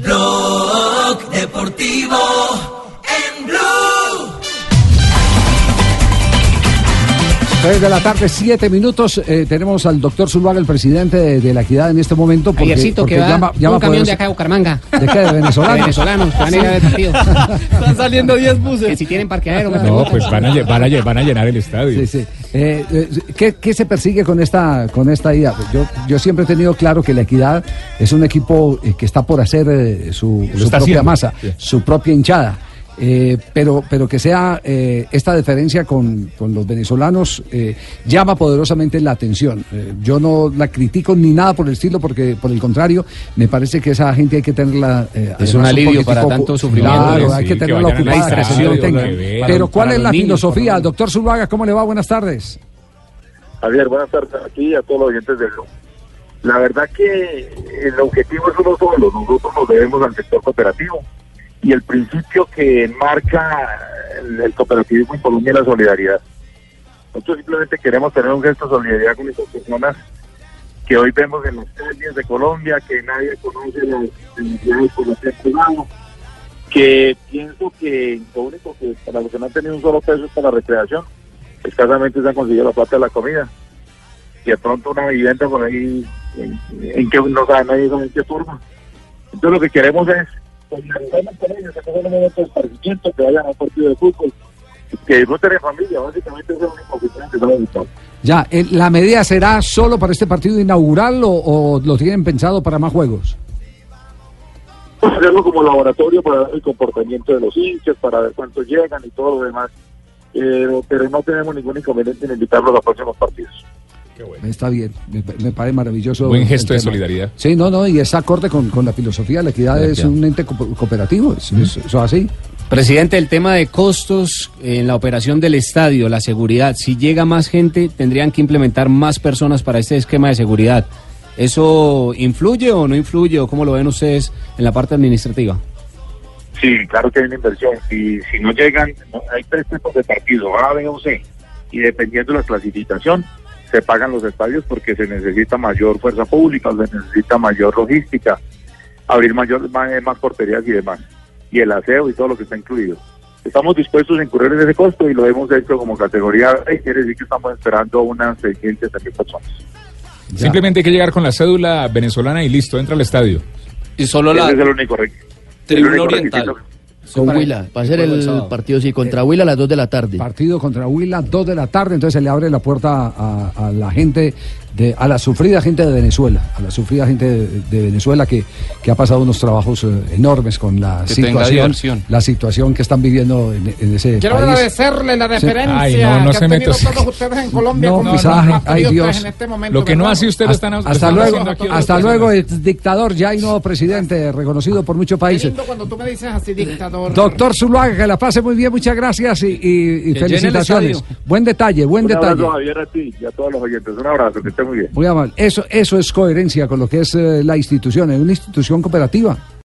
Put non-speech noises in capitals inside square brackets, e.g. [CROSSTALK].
Blog Deportivo 3 de la tarde, 7 minutos. Eh, tenemos al doctor Zuluaga, el presidente de, de la Equidad en este momento. Porque, Ayercito, porque que va llama, llama un camión de acá de Bucaramanga. ¿De qué? ¿De [LAUGHS] venezolanos? De venezolanos, que van a ir a ver partido. [LAUGHS] Están saliendo 10 buses. Que si tienen parqueadero, me No, preguntan. pues van a, van a van a llenar el estadio. Sí, sí. Eh, eh, ¿qué, qué se persigue con esta, con esta idea? Yo, yo siempre he tenido claro que la Equidad es un equipo eh, que está por hacer eh, su, su propia haciendo. masa, Sí. su propia hinchada. Eh, pero, pero que sea eh, esta diferencia con, con los venezolanos eh, llama poderosamente la atención. Eh, yo no la critico ni nada por el estilo, porque por el contrario, me parece que esa gente hay que tenerla. eh, Es un alivio para tanto sufrimiento. Claro, hay que tenerla a ocupada, que se. Pero ¿cuál Para es la niños, filosofía? Doctor Zuluaga, ¿cómo le va? Buenas tardes. Javier, buenas tardes aquí y a todos los oyentes del. La verdad que el objetivo es uno solo, nosotros nos debemos al sector cooperativo y el principio que marca el, cooperativismo en Colombia es la solidaridad. Nosotros simplemente queremos tener un gesto de solidaridad con estas personas que hoy vemos en las calles de Colombia, que nadie conoce las necesidades por han jugado, que pienso que lo único que para los que no han tenido un solo peso es para la recreación, escasamente se han conseguido la plata de la comida. Y de pronto una vivienda por ahí en, en que no sabe nadie sabe en qué. Entonces lo que queremos es solidarizarnos con ellos, que no sea un momento de esparcimiento, que vayan a un partido de fútbol, que disfruten en familia, básicamente es lo único que tienen que saber buscar. Ya, eh, ¿la medida será solo para este partido inaugural o, o lo tienen pensado para más juegos? A hacerlo como laboratorio para ver el comportamiento de los hinchas, para ver cuántos llegan y todo lo demás. Pero, pero no tenemos ningún inconveniente en invitarlos a los próximos partidos. Está bien, me, me parece maravilloso. Buen gesto de solidaridad. Sí, no, no, y es acorde con, con la filosofía. La equidad es un ente co- cooperativo, es- es- eso es así. Presidente, el tema de costos en la operación del estadio, la seguridad. Si llega más gente, tendrían que implementar más personas para este esquema de seguridad. ¿Eso influye o no influye? ¿O cómo lo ven ustedes en la parte administrativa? Sí, claro que hay una inversión. Si, si no llegan, no- hay tres tipos de partidos, A, B o C. Y dependiendo de la clasificación, se pagan los estadios porque se necesita mayor fuerza pública, se necesita mayor logística, abrir mayor más, más porterías y demás. Y el aseo y todo lo que está incluido. Estamos dispuestos a incurrir en ese costo y lo hemos hecho como categoría B, quiere decir que estamos esperando unas 600 mil personas. Ya. Simplemente hay que llegar con la cédula venezolana y listo, entra al estadio. Y solo la Ese es el único el único oriental. requisito. Con para- Huila. Va a ser el el partido, sí, contra Huila a las 2 de la tarde. Partido contra Huila, 2 de la tarde, entonces se le abre la puerta a, a la gente, de, a la sufrida gente de Venezuela, a la sufrida gente de, de Venezuela que, que ha pasado unos trabajos eh, enormes con la Que situación, la situación que están viviendo en, en ese Quiero país. agradecerle la deferencia Ay, no, no que se han tenido todos ustedes en Colombia No, como los ay, Dios. en este momento. Lo que no hace usted lo están, Hasta luego, hasta luego, es dictador, ya hay nuevo presidente reconocido por muchos Qué países. lindo cuando tú me dices así, dictador. Doctor Zuluaga, que la pase muy bien, muchas gracias y, y- felicitaciones. Buen detalle, buen Un detalle. abrazo, Javier, a ti y a todos los oyentes. Un abrazo, que esté muy bien. Muy amable. Eso, eso es coherencia con lo que es eh, la institución, es una institución cooperativa.